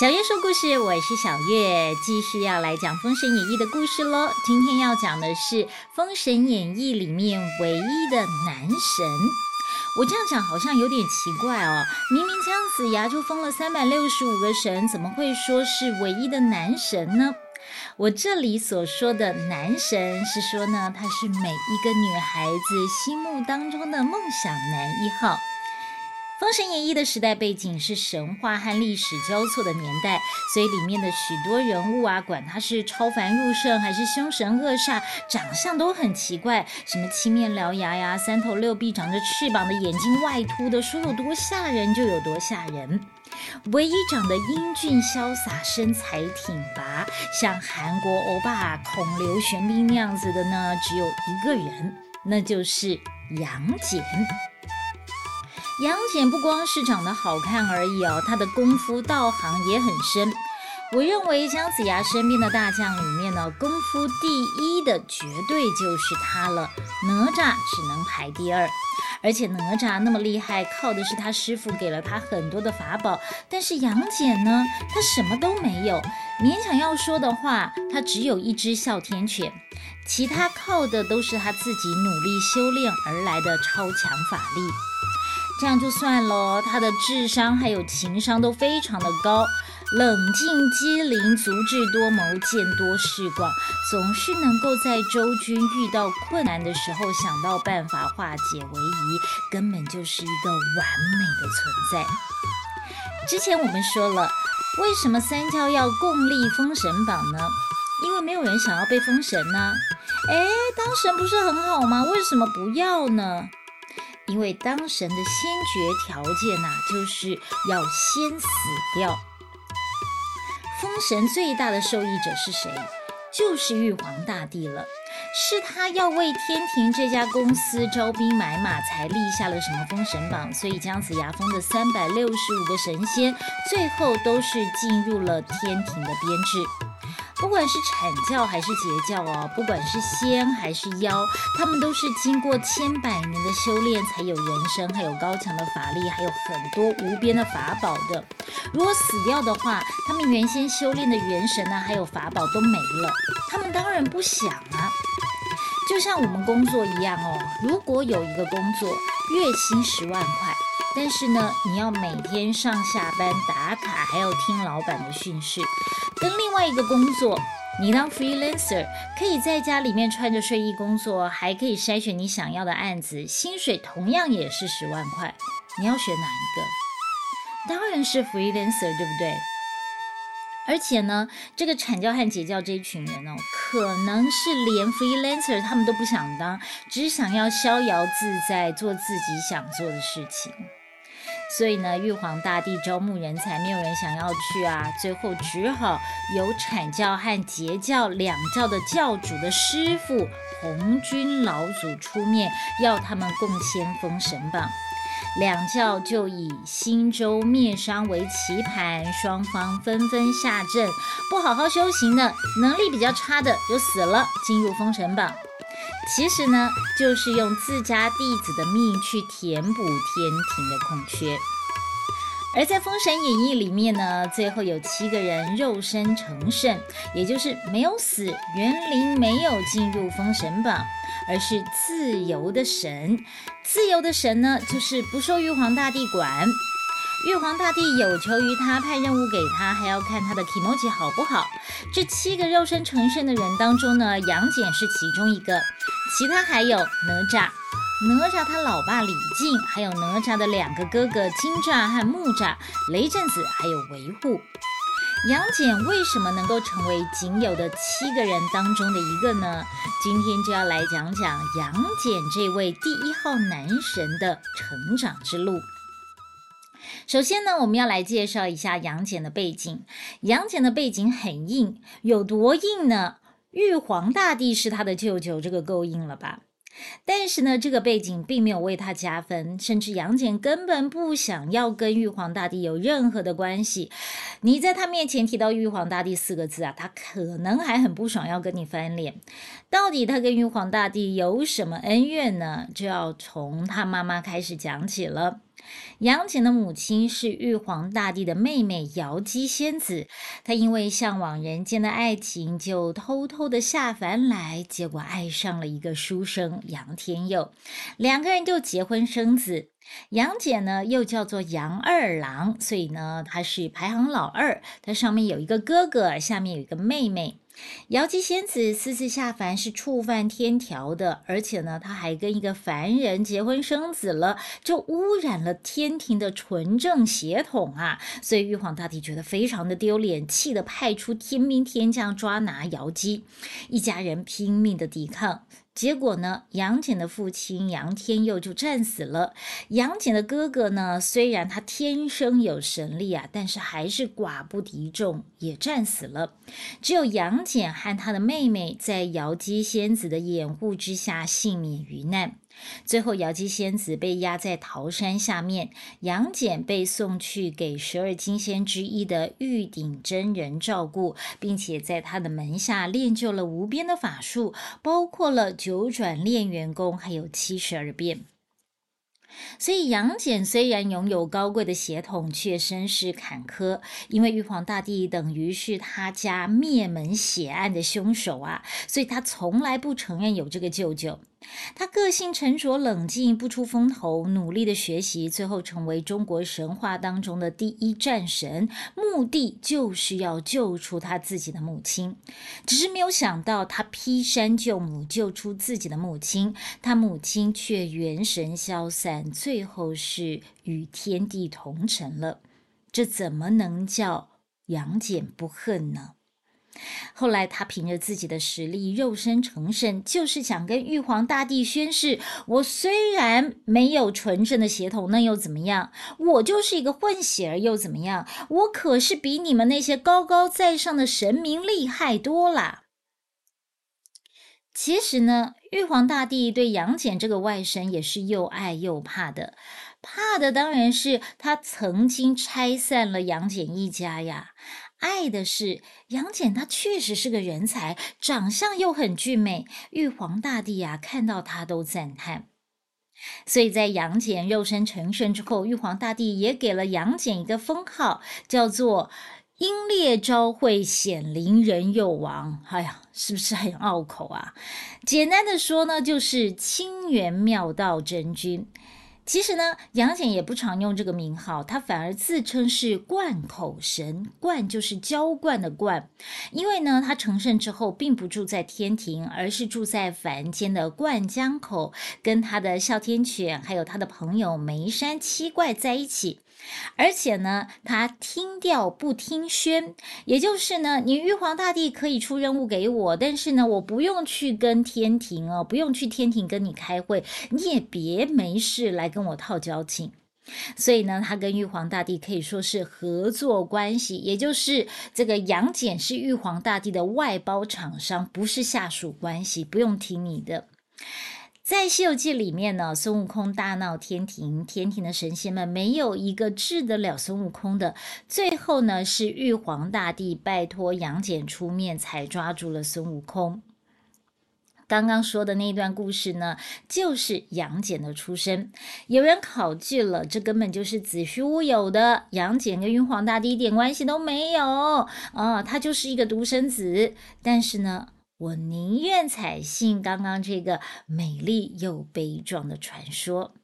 小月说故事，我是小月，继续要来讲《封神演义》的故事喽。今天要讲的是《封神演义》里面唯一的男神。我这样讲好像有点奇怪哦，明明姜子牙就封了三百六十五个神，怎么会说是唯一的男神呢？我这里所说的男神，是说呢，他是每一个女孩子心目当中的梦想男一号。《封神演义》的时代背景是神话和历史交错的年代，所以里面的许多人物啊，管他是超凡入圣还是凶神恶煞，长相都很奇怪，什么七面獠牙呀、三头六臂、长着翅膀的眼睛外凸的，说有多吓人就有多吓人。唯一长得英俊潇洒、身材挺拔，像韩国欧巴孔刘玄彬那样子的呢，只有一个人，那就是杨戬。杨戬不光是长得好看而已哦，他的功夫道行也很深。我认为姜子牙身边的大将里面呢，功夫第一的绝对就是他了。哪吒只能排第二，而且哪吒那么厉害，靠的是他师傅给了他很多的法宝。但是杨戬呢，他什么都没有，勉强要说的话，他只有一只哮天犬，其他靠的都是他自己努力修炼而来的超强法力。这样就算了，他的智商还有情商都非常的高，冷静机灵，足智多谋，见多识广，总是能够在周军遇到困难的时候想到办法化解为宜，根本就是一个完美的存在。之前我们说了，为什么三教要共立封神榜呢？因为没有人想要被封神呢。哎，当神不是很好吗？为什么不要呢？因为当神的先决条件呐，就是要先死掉。封神最大的受益者是谁？就是玉皇大帝了。是他要为天庭这家公司招兵买马，才立下了什么封神榜。所以姜子牙封的三百六十五个神仙，最后都是进入了天庭的编制。不管是阐教还是截教哦，不管是仙还是妖，他们都是经过千百年的修炼，才有人生，还有高强的法力，还有很多无边的法宝的。如果死掉的话，他们原先修炼的元神呢，还有法宝都没了，他们当然不想啊。就像我们工作一样哦，如果有一个工作月薪十万块，但是呢，你要每天上下班打卡，还要听老板的训示。跟另外一个工作，你当 freelancer 可以在家里面穿着睡衣工作，还可以筛选你想要的案子，薪水同样也是十万块。你要选哪一个？当然是 freelancer，对不对？而且呢，这个阐教和截教这一群人哦，可能是连 freelancer 他们都不想当，只想要逍遥自在，做自己想做的事情。所以呢，玉皇大帝招募人才，没有人想要去啊，最后只好由阐教和截教两教的教主的师傅红军老祖出面，要他们共先封神榜。两教就以新州灭商为棋盘，双方纷纷下阵，不好好修行的，能力比较差的就死了，进入封神榜。其实呢，就是用自家弟子的命去填补天庭的空缺。而在《封神演义》里面呢，最后有七个人肉身成圣，也就是没有死，园林没有进入封神榜，而是自由的神。自由的神呢，就是不受玉皇大帝管。玉皇大帝有求于他，派任务给他，还要看他的 emoji 好不好。这七个肉身成圣的人当中呢，杨戬是其中一个，其他还有哪吒，哪吒他老爸李靖，还有哪吒的两个哥哥金吒和木吒，雷震子还有维护。杨戬为什么能够成为仅有的七个人当中的一个呢？今天就要来讲讲杨戬这位第一号男神的成长之路。首先呢，我们要来介绍一下杨戬的背景。杨戬的背景很硬，有多硬呢？玉皇大帝是他的舅舅，这个够硬了吧？但是呢，这个背景并没有为他加分，甚至杨戬根本不想要跟玉皇大帝有任何的关系。你在他面前提到玉皇大帝四个字啊，他可能还很不爽，要跟你翻脸。到底他跟玉皇大帝有什么恩怨呢？就要从他妈妈开始讲起了。杨戬的母亲是玉皇大帝的妹妹瑶姬仙子，她因为向往人间的爱情，就偷偷的下凡来，结果爱上了一个书生杨天佑，两个人就结婚生子。杨戬呢，又叫做杨二郎，所以呢，他是排行老二，他上面有一个哥哥，下面有一个妹妹。瑶姬仙子私自下凡是触犯天条的，而且呢，她还跟一个凡人结婚生子了，这污染了天庭的纯正血统啊！所以玉皇大帝觉得非常的丢脸，气得派出天兵天将抓拿瑶姬，一家人拼命的抵抗。结果呢，杨戬的父亲杨天佑就战死了。杨戬的哥哥呢，虽然他天生有神力啊，但是还是寡不敌众，也战死了。只有杨戬和他的妹妹在瑶姬仙子的掩护之下幸免于难。最后，瑶姬仙子被压在桃山下面，杨戬被送去给十二金仙之一的玉鼎真人照顾，并且在他的门下练就了无边的法术，包括了九九转炼元功，还有七十二变。所以杨戬虽然拥有高贵的血统，却身世坎坷，因为玉皇大帝等于是他家灭门血案的凶手啊，所以他从来不承认有这个舅舅。他个性沉着冷静，不出风头，努力的学习，最后成为中国神话当中的第一战神，目的就是要救出他自己的母亲。只是没有想到，他劈山救母，救出自己的母亲，他母亲却元神消散，最后是与天地同尘了。这怎么能叫杨戬不恨呢？后来，他凭着自己的实力，肉身成圣，就是想跟玉皇大帝宣誓：我虽然没有纯正的血统，那又怎么样？我就是一个混血儿，又怎么样？我可是比你们那些高高在上的神明厉害多了。其实呢，玉皇大帝对杨戬这个外甥也是又爱又怕的。怕的当然是他曾经拆散了杨戬一家呀。爱的是杨戬，他确实是个人才，长相又很俊美。玉皇大帝啊，看到他都赞叹。所以在杨戬肉身成圣之后，玉皇大帝也给了杨戬一个封号，叫做“英烈昭惠显灵人佑王”。哎呀，是不是很拗口啊？简单的说呢，就是清源妙道真君。其实呢，杨戬也不常用这个名号，他反而自称是灌口神。灌就是浇灌的灌，因为呢，他成圣之后并不住在天庭，而是住在凡间的灌江口，跟他的哮天犬还有他的朋友梅山七怪在一起。而且呢，他听调不听宣，也就是呢，你玉皇大帝可以出任务给我，但是呢，我不用去跟天庭哦，不用去天庭跟你开会，你也别没事来跟我套交情。所以呢，他跟玉皇大帝可以说是合作关系，也就是这个杨戬是玉皇大帝的外包厂商，不是下属关系，不用听你的。在《西游记》里面呢，孙悟空大闹天庭，天庭的神仙们没有一个治得了孙悟空的。最后呢，是玉皇大帝拜托杨戬出面，才抓住了孙悟空。刚刚说的那段故事呢，就是杨戬的出身。有人考据了，这根本就是子虚乌有的。杨戬跟玉皇大帝一点关系都没有啊，他就是一个独生子。但是呢。我宁愿采信刚刚这个美丽又悲壮的传说。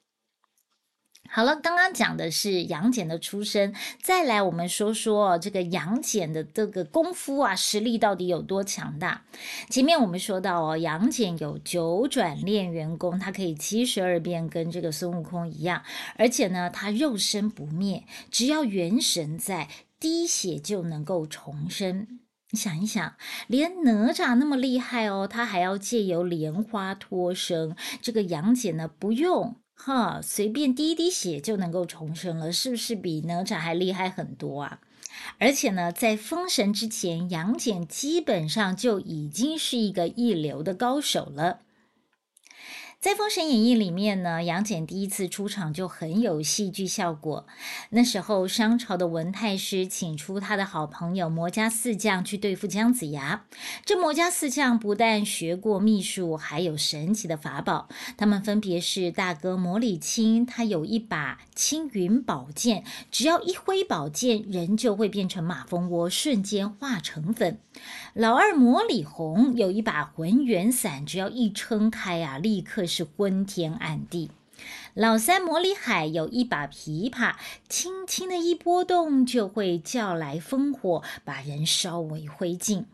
好了，刚刚讲的是杨戬的出身，再来我们说说这个杨戬的这个功夫啊，实力到底有多强大？前面我们说到哦，杨戬有九转炼元功，他可以七十二变，跟这个孙悟空一样，而且呢，他肉身不灭，只要元神在，滴血就能够重生。你想一想，连哪吒那么厉害哦，他还要借由莲花托生。这个杨戬呢，不用哈，随便滴一滴血就能够重生了，是不是比哪吒还厉害很多啊？而且呢，在封神之前，杨戬基本上就已经是一个一流的高手了。在《封神演义》里面呢，杨戬第一次出场就很有戏剧效果。那时候，商朝的文太师请出他的好朋友魔家四将去对付姜子牙。这魔家四将不但学过秘术，还有神奇的法宝。他们分别是大哥魔礼青，他有一把青云宝剑，只要一挥宝剑，人就会变成马蜂窝，瞬间化成粉。老二魔礼红有一把浑元伞，只要一撑开啊，立刻是。昏天暗地。老三魔里海有一把琵琶，轻轻的一拨动，就会叫来烽火，把人烧为灰烬。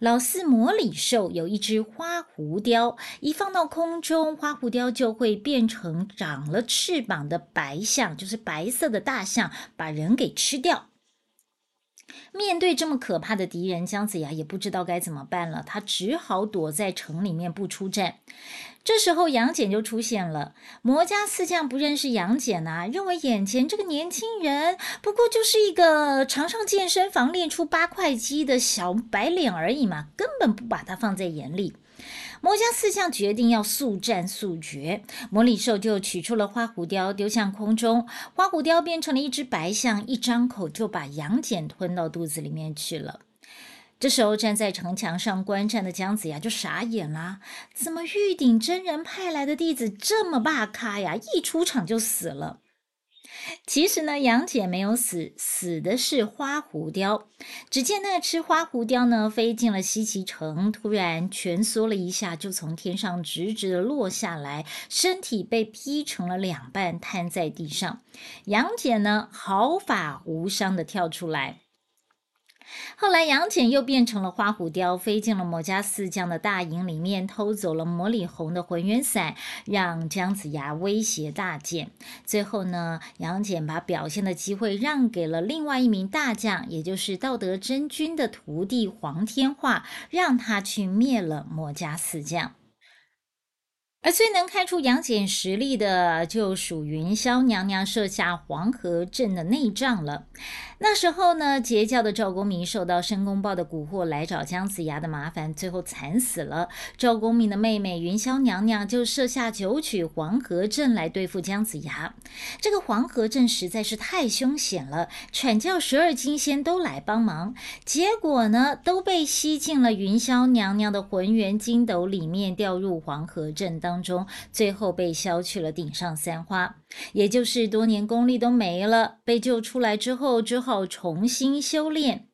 老四魔里兽有一只花狐雕，一放到空中，花狐雕就会变成长了翅膀的白象，就是白色的大象，把人给吃掉。面对这么可怕的敌人，姜子牙也不知道该怎么办了，他只好躲在城里面不出战。这时候杨戬就出现了，魔家四将不认识杨戬呐，认为眼前这个年轻人不过就是一个常上健身房练出八块肌的小白脸而已嘛，根本不把他放在眼里。魔家四将决定要速战速决，魔礼兽就取出了花狐雕，丢向空中，花狐雕变成了一只白象，一张口就把杨戬吞到肚子里面去了。这时候站在城墙上观战的姜子牙就傻眼啦，怎么玉鼎真人派来的弟子这么霸咖呀？一出场就死了。其实呢，杨戬没有死，死的是花狐雕。只见那只花狐雕呢，飞进了西岐城，突然蜷缩了一下，就从天上直直的落下来，身体被劈成了两半，瘫在地上。杨戬呢，毫发无伤的跳出来。后来，杨戬又变成了花虎雕，飞进了魔家四将的大营里面，偷走了魔里红的混元伞，让姜子牙威胁大剑。最后呢，杨戬把表现的机会让给了另外一名大将，也就是道德真君的徒弟黄天化，让他去灭了魔家四将。而最能看出杨戬实力的，就属云霄娘娘设下黄河阵的内障了。那时候呢，截教的赵公明受到申公豹的蛊惑，来找姜子牙的麻烦，最后惨死了。赵公明的妹妹云霄娘娘就设下九曲黄河阵来对付姜子牙。这个黄河阵实在是太凶险了，阐教十二金仙都来帮忙，结果呢，都被吸进了云霄娘娘的浑元金斗里面，掉入黄河阵当当中，最后被削去了顶上三花，也就是多年功力都没了。被救出来之后，之后。重新修炼，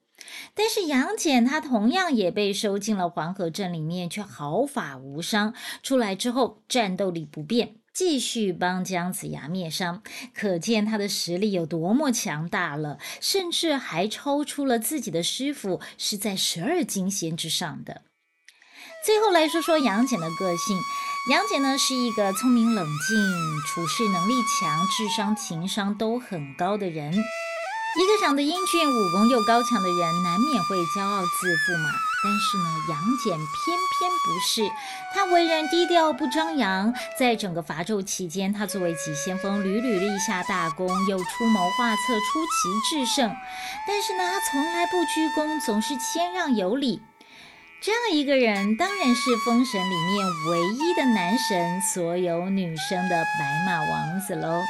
但是杨戬他同样也被收进了黄河阵里面，却毫发无伤。出来之后战斗力不变，继续帮姜子牙灭伤，可见他的实力有多么强大了，甚至还超出了自己的师傅，是在十二金仙之上的。最后来说说杨戬的个性，杨戬呢是一个聪明冷静、处事能力强、智商情商都很高的人。一个长得英俊、武功又高强的人，难免会骄傲自负嘛。但是呢，杨戬偏偏不是，他为人低调不张扬。在整个伐纣期间，他作为急先锋，屡屡立下大功，又出谋划策、出奇制胜。但是呢，他从来不鞠躬，总是谦让有礼。这样一个人，当然是封神里面唯一的男神，所有女生的白马王子喽。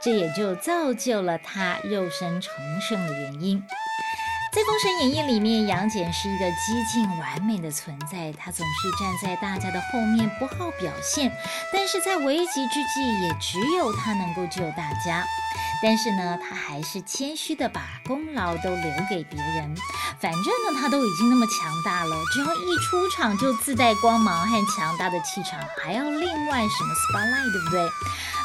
这也就造就了他肉身重生的原因。在《封神演义》里面，杨戬是一个激进完美的存在，他总是站在大家的后面，不好表现。但是在危急之际，也只有他能够救大家。但是呢，他还是谦虚的把功劳都留给别人。反正呢，他都已经那么强大了，只要一出场就自带光芒和强大的气场，还要另外什么 spotlight，对不对？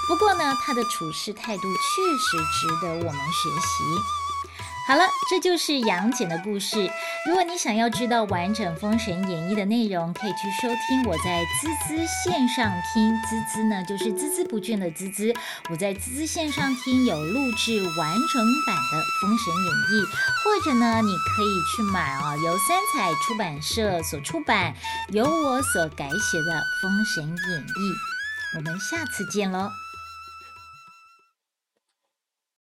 不过呢，他的处事态度确实值得我们学习。好了，这就是杨戬的故事。如果你想要知道完整《封神演义》的内容，可以去收听我在滋滋线上听。滋滋呢，就是孜孜不倦的滋滋。我在滋滋线上听有录制完整版的《封神演义》，或者呢，你可以去买啊，由三彩出版社所出版、由我所改写的《封神演义》。我们下次见喽。